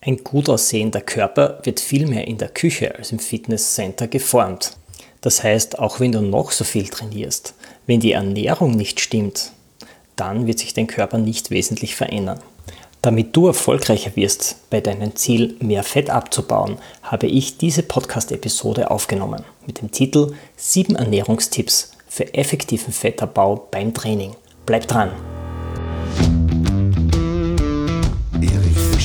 Ein gut aussehender Körper wird vielmehr in der Küche als im Fitnesscenter geformt. Das heißt, auch wenn du noch so viel trainierst, wenn die Ernährung nicht stimmt, dann wird sich dein Körper nicht wesentlich verändern. Damit du erfolgreicher wirst bei deinem Ziel, mehr Fett abzubauen, habe ich diese Podcast-Episode aufgenommen mit dem Titel 7 Ernährungstipps für effektiven Fettabbau beim Training. Bleib dran!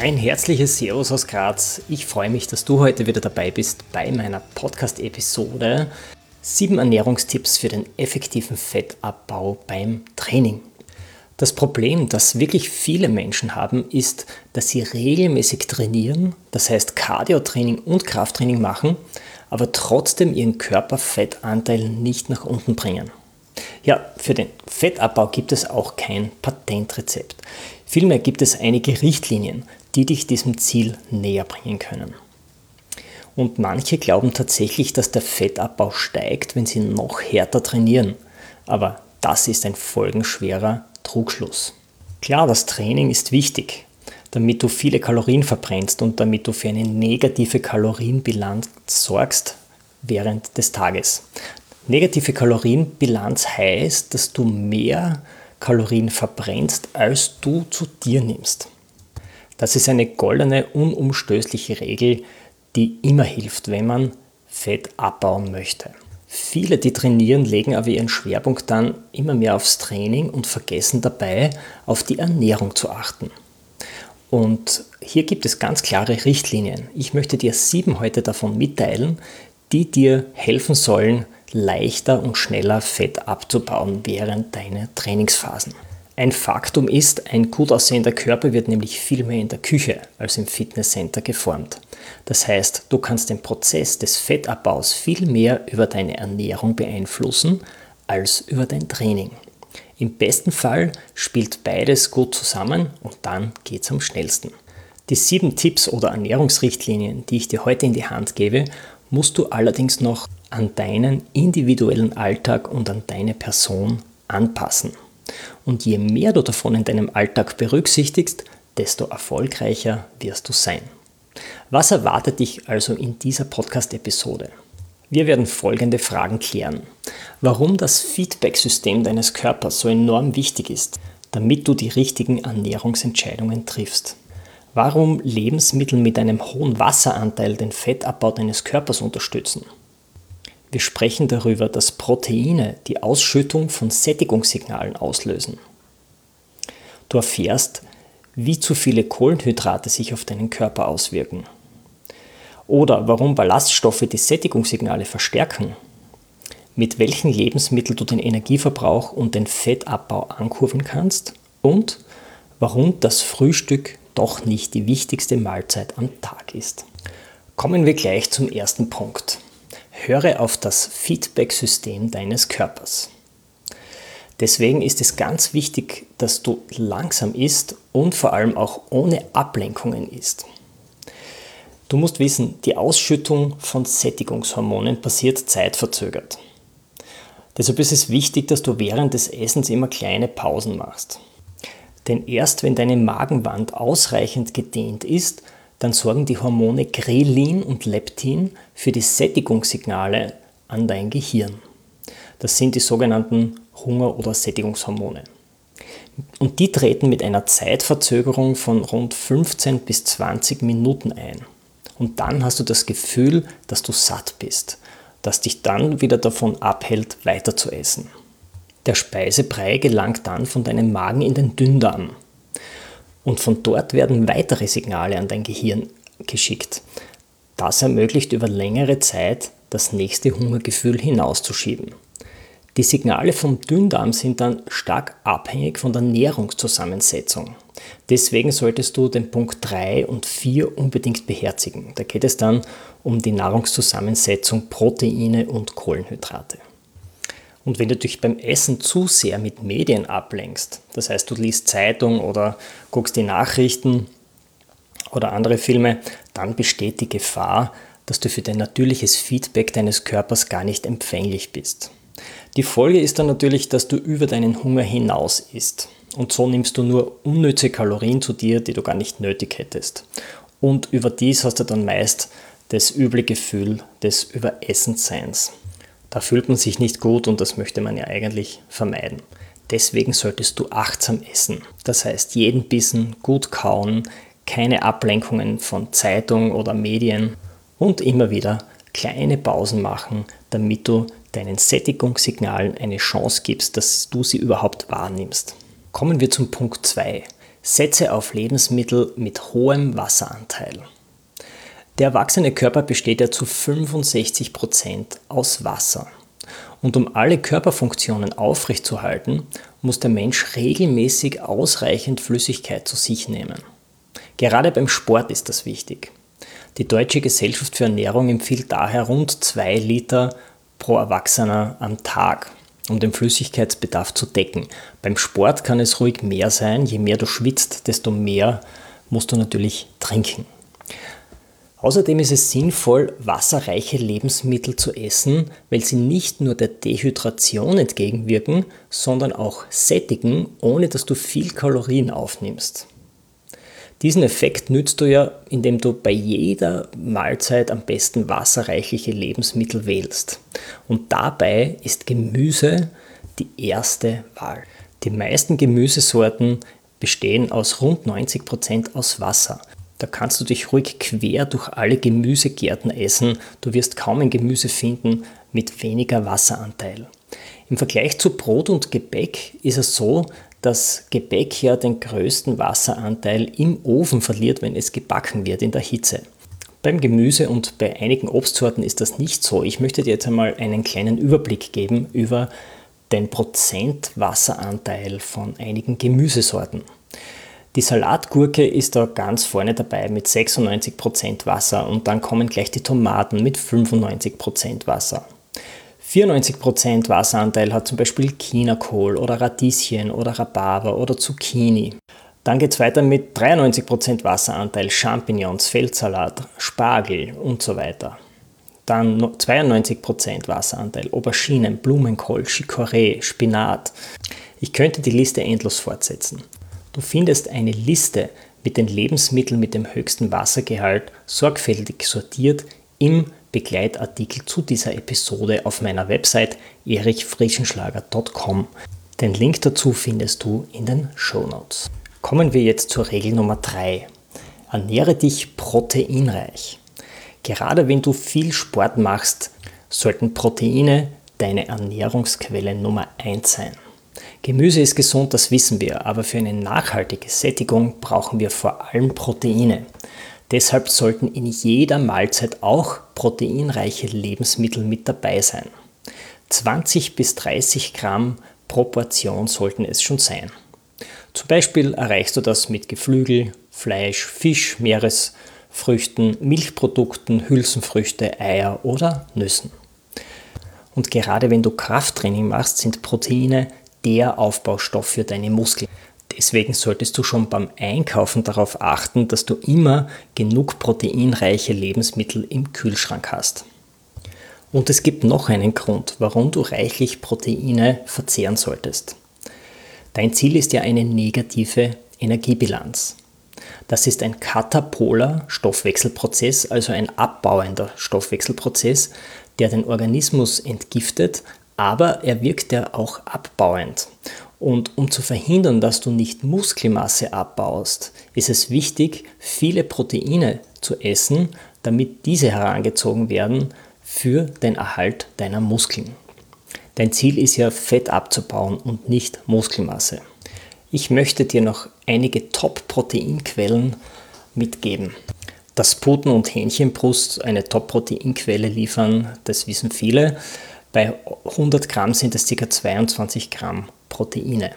Ein herzliches Servus aus Graz. Ich freue mich, dass du heute wieder dabei bist bei meiner Podcast-Episode 7 Ernährungstipps für den effektiven Fettabbau beim Training. Das Problem, das wirklich viele Menschen haben, ist, dass sie regelmäßig trainieren, das heißt Cardio-Training und Krafttraining machen, aber trotzdem ihren Körperfettanteil nicht nach unten bringen. Ja, für den Fettabbau gibt es auch kein Patentrezept. Vielmehr gibt es einige Richtlinien, die dich diesem Ziel näher bringen können. Und manche glauben tatsächlich, dass der Fettabbau steigt, wenn sie noch härter trainieren. Aber das ist ein folgenschwerer Trugschluss. Klar, das Training ist wichtig, damit du viele Kalorien verbrennst und damit du für eine negative Kalorienbilanz sorgst während des Tages. Negative Kalorienbilanz heißt, dass du mehr Kalorien verbrennst, als du zu dir nimmst. Das ist eine goldene, unumstößliche Regel, die immer hilft, wenn man Fett abbauen möchte. Viele, die trainieren, legen aber ihren Schwerpunkt dann immer mehr aufs Training und vergessen dabei, auf die Ernährung zu achten. Und hier gibt es ganz klare Richtlinien. Ich möchte dir sieben heute davon mitteilen, die dir helfen sollen, leichter und schneller Fett abzubauen während deiner Trainingsphasen. Ein Faktum ist, ein gut aussehender Körper wird nämlich viel mehr in der Küche als im Fitnesscenter geformt. Das heißt, du kannst den Prozess des Fettabbaus viel mehr über deine Ernährung beeinflussen als über dein Training. Im besten Fall spielt beides gut zusammen und dann geht es am schnellsten. Die sieben Tipps oder Ernährungsrichtlinien, die ich dir heute in die Hand gebe, musst du allerdings noch an deinen individuellen Alltag und an deine Person anpassen. Und je mehr du davon in deinem Alltag berücksichtigst, desto erfolgreicher wirst du sein. Was erwartet dich also in dieser Podcast-Episode? Wir werden folgende Fragen klären. Warum das Feedback-System deines Körpers so enorm wichtig ist, damit du die richtigen Ernährungsentscheidungen triffst. Warum Lebensmittel mit einem hohen Wasseranteil den Fettabbau deines Körpers unterstützen. Wir sprechen darüber, dass Proteine die Ausschüttung von Sättigungssignalen auslösen. Du erfährst, wie zu viele Kohlenhydrate sich auf deinen Körper auswirken. Oder warum Ballaststoffe die Sättigungssignale verstärken. Mit welchen Lebensmitteln du den Energieverbrauch und den Fettabbau ankurven kannst. Und warum das Frühstück doch nicht die wichtigste Mahlzeit am Tag ist. Kommen wir gleich zum ersten Punkt. Höre auf das Feedback-System deines Körpers. Deswegen ist es ganz wichtig, dass du langsam isst und vor allem auch ohne Ablenkungen isst. Du musst wissen, die Ausschüttung von Sättigungshormonen passiert zeitverzögert. Deshalb ist es wichtig, dass du während des Essens immer kleine Pausen machst. Denn erst wenn deine Magenwand ausreichend gedehnt ist, dann sorgen die Hormone Grelin und Leptin für die Sättigungssignale an dein Gehirn. Das sind die sogenannten Hunger- oder Sättigungshormone. Und die treten mit einer Zeitverzögerung von rund 15 bis 20 Minuten ein. Und dann hast du das Gefühl, dass du satt bist, das dich dann wieder davon abhält, weiter zu essen. Der Speisebrei gelangt dann von deinem Magen in den Dünndarm. Und von dort werden weitere Signale an dein Gehirn geschickt. Das ermöglicht über längere Zeit das nächste Hungergefühl hinauszuschieben. Die Signale vom Dünndarm sind dann stark abhängig von der Nährungszusammensetzung. Deswegen solltest du den Punkt 3 und 4 unbedingt beherzigen. Da geht es dann um die Nahrungszusammensetzung Proteine und Kohlenhydrate. Und wenn du dich beim Essen zu sehr mit Medien ablenkst, das heißt du liest Zeitung oder guckst die Nachrichten oder andere Filme, dann besteht die Gefahr, dass du für dein natürliches Feedback deines Körpers gar nicht empfänglich bist. Die Folge ist dann natürlich, dass du über deinen Hunger hinaus isst. Und so nimmst du nur unnütze Kalorien zu dir, die du gar nicht nötig hättest. Und überdies hast du dann meist das üble Gefühl des Überessensseins. Da fühlt man sich nicht gut und das möchte man ja eigentlich vermeiden. Deswegen solltest du achtsam essen. Das heißt, jeden Bissen gut kauen, keine Ablenkungen von Zeitung oder Medien und immer wieder kleine Pausen machen, damit du deinen Sättigungssignalen eine Chance gibst, dass du sie überhaupt wahrnimmst. Kommen wir zum Punkt 2. Setze auf Lebensmittel mit hohem Wasseranteil. Der erwachsene Körper besteht ja zu 65 Prozent aus Wasser. Und um alle Körperfunktionen aufrechtzuerhalten, muss der Mensch regelmäßig ausreichend Flüssigkeit zu sich nehmen. Gerade beim Sport ist das wichtig. Die Deutsche Gesellschaft für Ernährung empfiehlt daher rund 2 Liter pro Erwachsener am Tag, um den Flüssigkeitsbedarf zu decken. Beim Sport kann es ruhig mehr sein. Je mehr du schwitzt, desto mehr musst du natürlich trinken. Außerdem ist es sinnvoll, wasserreiche Lebensmittel zu essen, weil sie nicht nur der Dehydration entgegenwirken, sondern auch sättigen, ohne dass du viel Kalorien aufnimmst. Diesen Effekt nützt du ja, indem du bei jeder Mahlzeit am besten wasserreichliche Lebensmittel wählst. Und dabei ist Gemüse die erste Wahl. Die meisten Gemüsesorten bestehen aus rund 90 Prozent aus Wasser. Da kannst du dich ruhig quer durch alle Gemüsegärten essen. Du wirst kaum ein Gemüse finden mit weniger Wasseranteil. Im Vergleich zu Brot und Gebäck ist es so, dass Gebäck ja den größten Wasseranteil im Ofen verliert, wenn es gebacken wird in der Hitze. Beim Gemüse und bei einigen Obstsorten ist das nicht so. Ich möchte dir jetzt einmal einen kleinen Überblick geben über den Prozentwasseranteil von einigen Gemüsesorten. Die Salatgurke ist da ganz vorne dabei mit 96% Wasser und dann kommen gleich die Tomaten mit 95% Wasser. 94% Wasseranteil hat zum Beispiel Chinakohl oder Radieschen oder Rhabarber oder Zucchini. Dann geht es weiter mit 93% Wasseranteil Champignons, Feldsalat, Spargel und so weiter. Dann 92% Wasseranteil Auberginen, Blumenkohl, Chicorée, Spinat. Ich könnte die Liste endlos fortsetzen. Du findest eine Liste mit den Lebensmitteln mit dem höchsten Wassergehalt sorgfältig sortiert im Begleitartikel zu dieser Episode auf meiner Website erichfrischenschlager.com. Den Link dazu findest du in den Show Notes. Kommen wir jetzt zur Regel Nummer 3. Ernähre dich proteinreich. Gerade wenn du viel Sport machst, sollten Proteine deine Ernährungsquelle Nummer 1 sein. Gemüse ist gesund, das wissen wir, aber für eine nachhaltige Sättigung brauchen wir vor allem Proteine. Deshalb sollten in jeder Mahlzeit auch proteinreiche Lebensmittel mit dabei sein. 20 bis 30 Gramm pro Portion sollten es schon sein. Zum Beispiel erreichst du das mit Geflügel, Fleisch, Fisch, Meeresfrüchten, Milchprodukten, Hülsenfrüchte, Eier oder Nüssen. Und gerade wenn du Krafttraining machst, sind Proteine der Aufbaustoff für deine Muskeln. Deswegen solltest du schon beim Einkaufen darauf achten, dass du immer genug proteinreiche Lebensmittel im Kühlschrank hast. Und es gibt noch einen Grund, warum du reichlich Proteine verzehren solltest. Dein Ziel ist ja eine negative Energiebilanz. Das ist ein katapoler Stoffwechselprozess, also ein abbauender Stoffwechselprozess, der den Organismus entgiftet, aber er wirkt ja auch abbauend. Und um zu verhindern, dass du nicht Muskelmasse abbaust, ist es wichtig, viele Proteine zu essen, damit diese herangezogen werden für den Erhalt deiner Muskeln. Dein Ziel ist ja, Fett abzubauen und nicht Muskelmasse. Ich möchte dir noch einige Top-Proteinquellen mitgeben. Dass Puten- und Hähnchenbrust eine Top-Proteinquelle liefern, das wissen viele. Bei 100 Gramm sind es ca. 22 Gramm Proteine.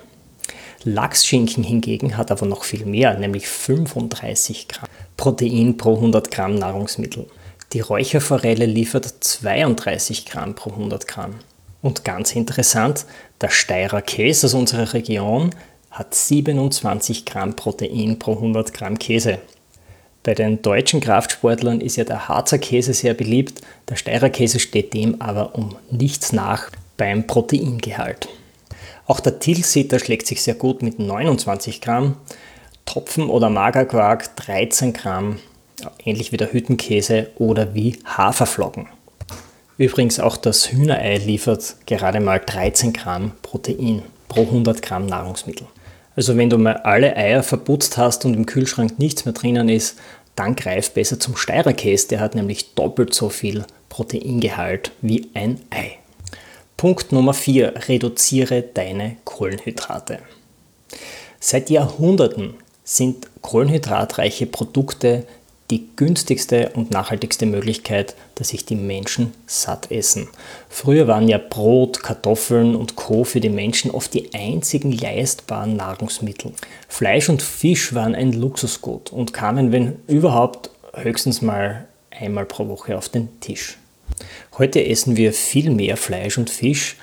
Lachsschinken hingegen hat aber noch viel mehr, nämlich 35 Gramm Protein pro 100 Gramm Nahrungsmittel. Die Räucherforelle liefert 32 Gramm pro 100 Gramm. Und ganz interessant, der Steirer Käse aus unserer Region hat 27 Gramm Protein pro 100 Gramm Käse. Bei den deutschen Kraftsportlern ist ja der Harzer Käse sehr beliebt, der Steirer Käse steht dem aber um nichts nach beim Proteingehalt. Auch der Tilsiter schlägt sich sehr gut mit 29 Gramm, Topfen oder Magerquark 13 Gramm, ähnlich wie der Hüttenkäse oder wie Haferflocken. Übrigens auch das Hühnerei liefert gerade mal 13 Gramm Protein pro 100 Gramm Nahrungsmittel. Also wenn du mal alle Eier verputzt hast und im Kühlschrank nichts mehr drinnen ist, dann greif besser zum Steirerkäse, der hat nämlich doppelt so viel Proteingehalt wie ein Ei. Punkt Nummer 4. Reduziere deine Kohlenhydrate. Seit Jahrhunderten sind kohlenhydratreiche Produkte die günstigste und nachhaltigste Möglichkeit, dass sich die Menschen satt essen. Früher waren ja Brot, Kartoffeln und Co. für die Menschen oft die einzigen leistbaren Nahrungsmittel. Fleisch und Fisch waren ein Luxusgut und kamen, wenn überhaupt, höchstens mal einmal pro Woche auf den Tisch. Heute essen wir viel mehr Fleisch und Fisch,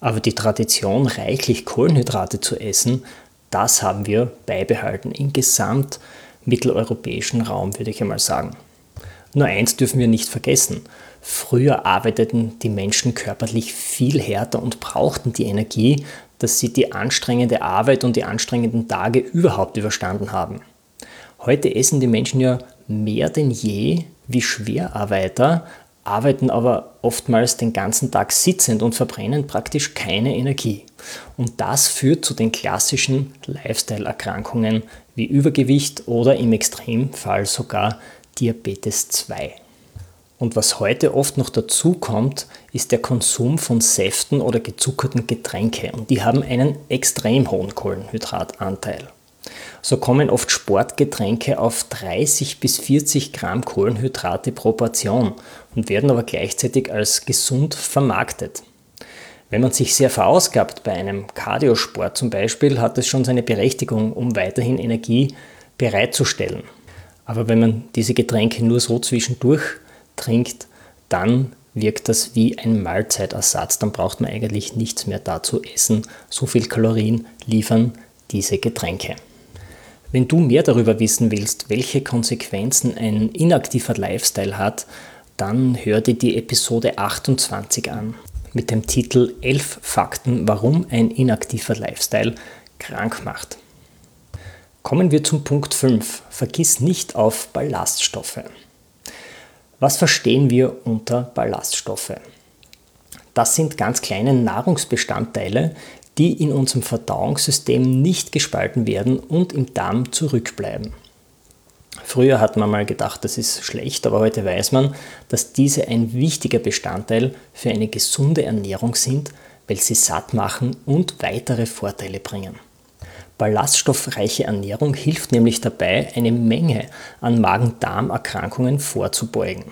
aber die Tradition, reichlich Kohlenhydrate zu essen, das haben wir beibehalten. In Gesamt mitteleuropäischen Raum, würde ich einmal sagen. Nur eins dürfen wir nicht vergessen. Früher arbeiteten die Menschen körperlich viel härter und brauchten die Energie, dass sie die anstrengende Arbeit und die anstrengenden Tage überhaupt überstanden haben. Heute essen die Menschen ja mehr denn je wie Schwerarbeiter, arbeiten aber oftmals den ganzen Tag sitzend und verbrennen praktisch keine Energie. Und das führt zu den klassischen Lifestyle-Erkrankungen wie Übergewicht oder im Extremfall sogar Diabetes 2. Und was heute oft noch dazu kommt, ist der Konsum von Säften oder gezuckerten Getränke. Und die haben einen extrem hohen Kohlenhydratanteil. So kommen oft Sportgetränke auf 30 bis 40 Gramm Kohlenhydrate pro Portion und werden aber gleichzeitig als gesund vermarktet. Wenn man sich sehr verausgabt bei einem Cardiosport zum Beispiel, hat es schon seine Berechtigung, um weiterhin Energie bereitzustellen. Aber wenn man diese Getränke nur so zwischendurch trinkt, dann wirkt das wie ein Mahlzeitersatz. Dann braucht man eigentlich nichts mehr dazu essen. So viel Kalorien liefern diese Getränke. Wenn du mehr darüber wissen willst, welche Konsequenzen ein inaktiver Lifestyle hat, dann hör dir die Episode 28 an mit dem Titel 11 Fakten, warum ein inaktiver Lifestyle krank macht. Kommen wir zum Punkt 5. Vergiss nicht auf Ballaststoffe. Was verstehen wir unter Ballaststoffe? Das sind ganz kleine Nahrungsbestandteile, die in unserem Verdauungssystem nicht gespalten werden und im Darm zurückbleiben. Früher hat man mal gedacht, das ist schlecht, aber heute weiß man, dass diese ein wichtiger Bestandteil für eine gesunde Ernährung sind, weil sie satt machen und weitere Vorteile bringen. Ballaststoffreiche Ernährung hilft nämlich dabei, eine Menge an Magen-Darm-Erkrankungen vorzubeugen.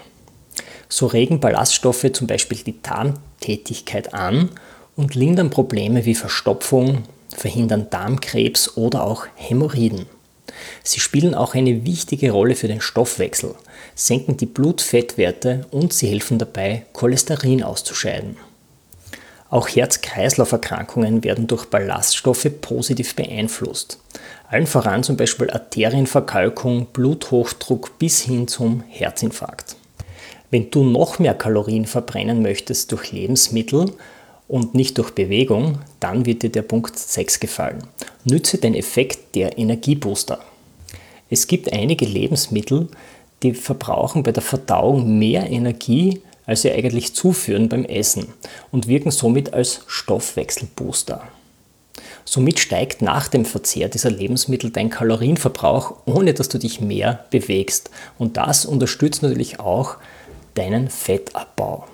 So regen Ballaststoffe zum Beispiel die Darmtätigkeit an und lindern Probleme wie Verstopfung, verhindern Darmkrebs oder auch Hämorrhoiden. Sie spielen auch eine wichtige Rolle für den Stoffwechsel, senken die Blutfettwerte und sie helfen dabei, Cholesterin auszuscheiden. Auch Herz-Kreislauf-Erkrankungen werden durch Ballaststoffe positiv beeinflusst. Allen voran zum Beispiel Arterienverkalkung, Bluthochdruck bis hin zum Herzinfarkt. Wenn du noch mehr Kalorien verbrennen möchtest durch Lebensmittel und nicht durch Bewegung, dann wird dir der Punkt 6 gefallen. Nütze den Effekt der Energiebooster. Es gibt einige Lebensmittel, die verbrauchen bei der Verdauung mehr Energie, als sie eigentlich zuführen beim Essen und wirken somit als Stoffwechselbooster. Somit steigt nach dem Verzehr dieser Lebensmittel dein Kalorienverbrauch, ohne dass du dich mehr bewegst. Und das unterstützt natürlich auch deinen Fettabbau.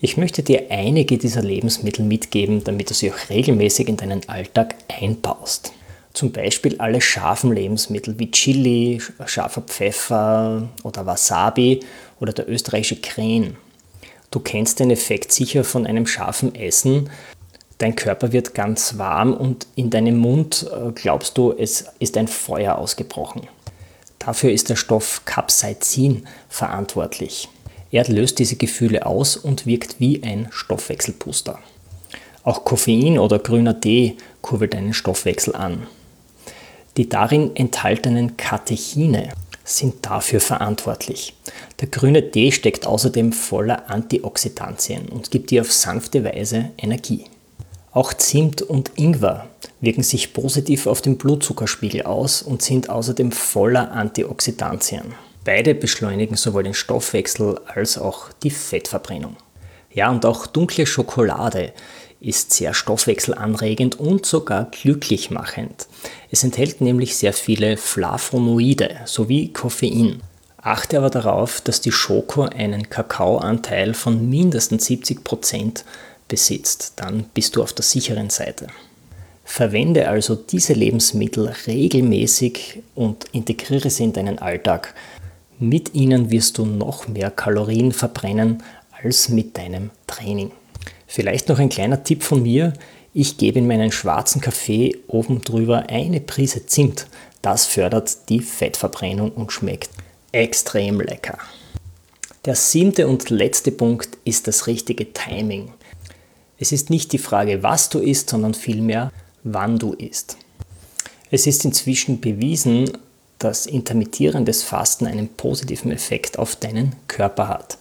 Ich möchte dir einige dieser Lebensmittel mitgeben, damit du sie auch regelmäßig in deinen Alltag einbaust. Zum Beispiel alle scharfen Lebensmittel wie Chili, scharfer Pfeffer oder Wasabi oder der österreichische Kren. Du kennst den Effekt sicher von einem scharfen Essen. Dein Körper wird ganz warm und in deinem Mund äh, glaubst du, es ist ein Feuer ausgebrochen. Dafür ist der Stoff Capsaicin verantwortlich. Er löst diese Gefühle aus und wirkt wie ein Stoffwechselpuster. Auch Koffein oder grüner Tee kurbelt deinen Stoffwechsel an. Die darin enthaltenen Katechine sind dafür verantwortlich. Der grüne Tee steckt außerdem voller Antioxidantien und gibt dir auf sanfte Weise Energie. Auch Zimt und Ingwer wirken sich positiv auf den Blutzuckerspiegel aus und sind außerdem voller Antioxidantien. Beide beschleunigen sowohl den Stoffwechsel als auch die Fettverbrennung. Ja, und auch dunkle Schokolade ist sehr stoffwechselanregend und sogar glücklich machend. Es enthält nämlich sehr viele Flavonoide sowie Koffein. Achte aber darauf, dass die Schoko einen Kakaoanteil von mindestens 70% besitzt. Dann bist du auf der sicheren Seite. Verwende also diese Lebensmittel regelmäßig und integriere sie in deinen Alltag. Mit ihnen wirst du noch mehr Kalorien verbrennen als mit deinem Training. Vielleicht noch ein kleiner Tipp von mir. Ich gebe in meinen schwarzen Kaffee oben drüber eine Prise Zimt. Das fördert die Fettverbrennung und schmeckt extrem lecker. Der siebte und letzte Punkt ist das richtige Timing. Es ist nicht die Frage, was du isst, sondern vielmehr, wann du isst. Es ist inzwischen bewiesen, dass intermittierendes Fasten einen positiven Effekt auf deinen Körper hat.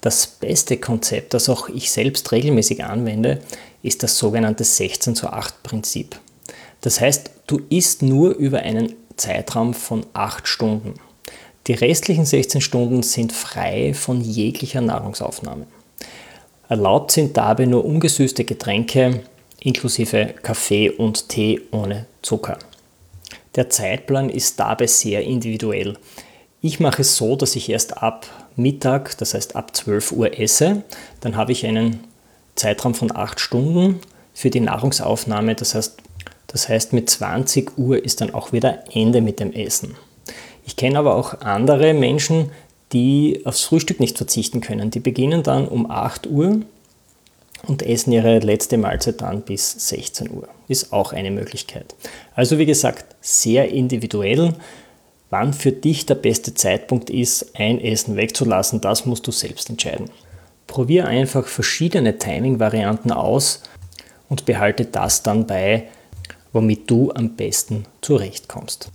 Das beste Konzept, das auch ich selbst regelmäßig anwende, ist das sogenannte 16 zu 8 Prinzip. Das heißt, du isst nur über einen Zeitraum von 8 Stunden. Die restlichen 16 Stunden sind frei von jeglicher Nahrungsaufnahme. Erlaubt sind dabei nur ungesüßte Getränke inklusive Kaffee und Tee ohne Zucker. Der Zeitplan ist dabei sehr individuell. Ich mache es so, dass ich erst ab Mittag, das heißt ab 12 Uhr esse. Dann habe ich einen Zeitraum von 8 Stunden für die Nahrungsaufnahme. Das heißt, das heißt, mit 20 Uhr ist dann auch wieder Ende mit dem Essen. Ich kenne aber auch andere Menschen, die aufs Frühstück nicht verzichten können. Die beginnen dann um 8 Uhr und essen ihre letzte Mahlzeit dann bis 16 Uhr. Ist auch eine Möglichkeit. Also wie gesagt, sehr individuell. Wann für dich der beste Zeitpunkt ist, ein Essen wegzulassen, das musst du selbst entscheiden. Probier einfach verschiedene Timing-Varianten aus und behalte das dann bei, womit du am besten zurechtkommst.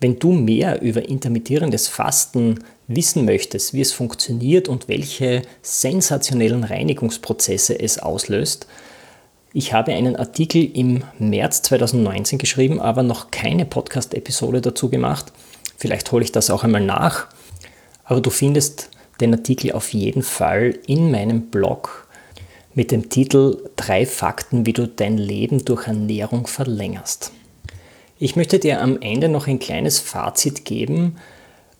Wenn du mehr über intermittierendes Fasten wissen möchtest, wie es funktioniert und welche sensationellen Reinigungsprozesse es auslöst, ich habe einen Artikel im März 2019 geschrieben, aber noch keine Podcast-Episode dazu gemacht. Vielleicht hole ich das auch einmal nach. Aber du findest den Artikel auf jeden Fall in meinem Blog mit dem Titel Drei Fakten, wie du dein Leben durch Ernährung verlängerst. Ich möchte dir am Ende noch ein kleines Fazit geben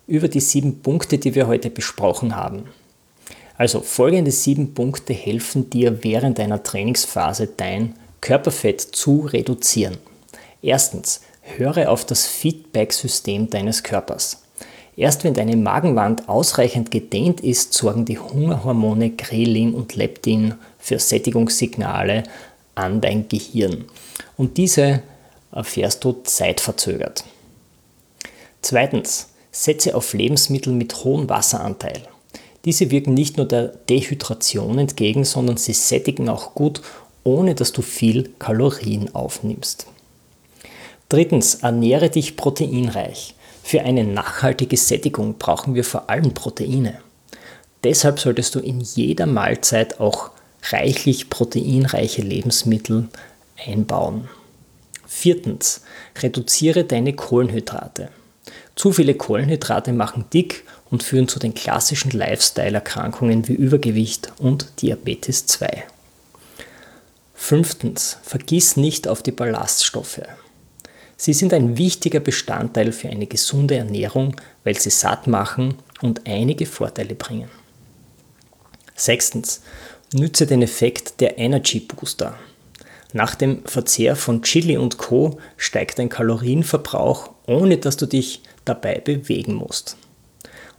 über die sieben Punkte, die wir heute besprochen haben. Also folgende sieben Punkte helfen dir während deiner Trainingsphase dein Körperfett zu reduzieren. Erstens, Höre auf das Feedback-System deines Körpers. Erst wenn deine Magenwand ausreichend gedehnt ist, sorgen die Hungerhormone Grelin und Leptin für Sättigungssignale an dein Gehirn. Und diese erfährst du zeitverzögert. Zweitens, setze auf Lebensmittel mit hohem Wasseranteil. Diese wirken nicht nur der Dehydration entgegen, sondern sie sättigen auch gut, ohne dass du viel Kalorien aufnimmst. Drittens, ernähre dich proteinreich. Für eine nachhaltige Sättigung brauchen wir vor allem Proteine. Deshalb solltest du in jeder Mahlzeit auch reichlich proteinreiche Lebensmittel einbauen. Viertens, reduziere deine Kohlenhydrate. Zu viele Kohlenhydrate machen dick und führen zu den klassischen Lifestyle-Erkrankungen wie Übergewicht und Diabetes 2. Fünftens, vergiss nicht auf die Ballaststoffe. Sie sind ein wichtiger Bestandteil für eine gesunde Ernährung, weil sie satt machen und einige Vorteile bringen. Sechstens, nütze den Effekt der Energy Booster. Nach dem Verzehr von Chili und Co. steigt dein Kalorienverbrauch, ohne dass du dich dabei bewegen musst.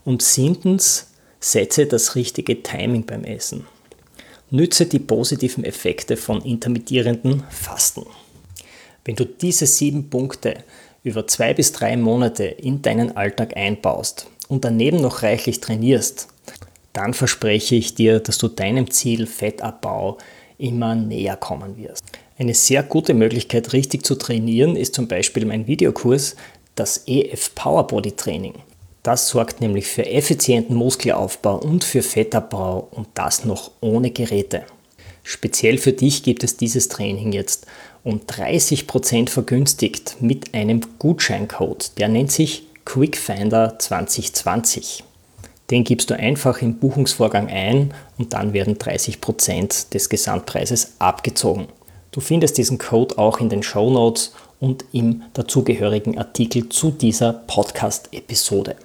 Und siebtens, setze das richtige Timing beim Essen. Nütze die positiven Effekte von intermittierenden Fasten. Wenn du diese sieben Punkte über zwei bis drei Monate in deinen Alltag einbaust und daneben noch reichlich trainierst, dann verspreche ich dir, dass du deinem Ziel Fettabbau immer näher kommen wirst. Eine sehr gute Möglichkeit, richtig zu trainieren, ist zum Beispiel mein Videokurs, das EF Power Body Training. Das sorgt nämlich für effizienten Muskelaufbau und für Fettabbau und das noch ohne Geräte. Speziell für dich gibt es dieses Training jetzt um 30% vergünstigt mit einem Gutscheincode. Der nennt sich QuickFinder 2020. Den gibst du einfach im Buchungsvorgang ein und dann werden 30% des Gesamtpreises abgezogen. Du findest diesen Code auch in den Show Notes und im dazugehörigen Artikel zu dieser Podcast-Episode.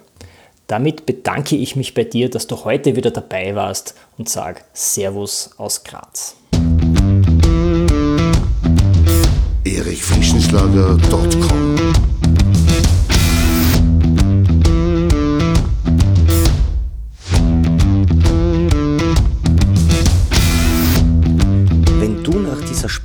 Damit bedanke ich mich bei dir, dass du heute wieder dabei warst und sage Servus aus Graz. erichfrischenschlager.com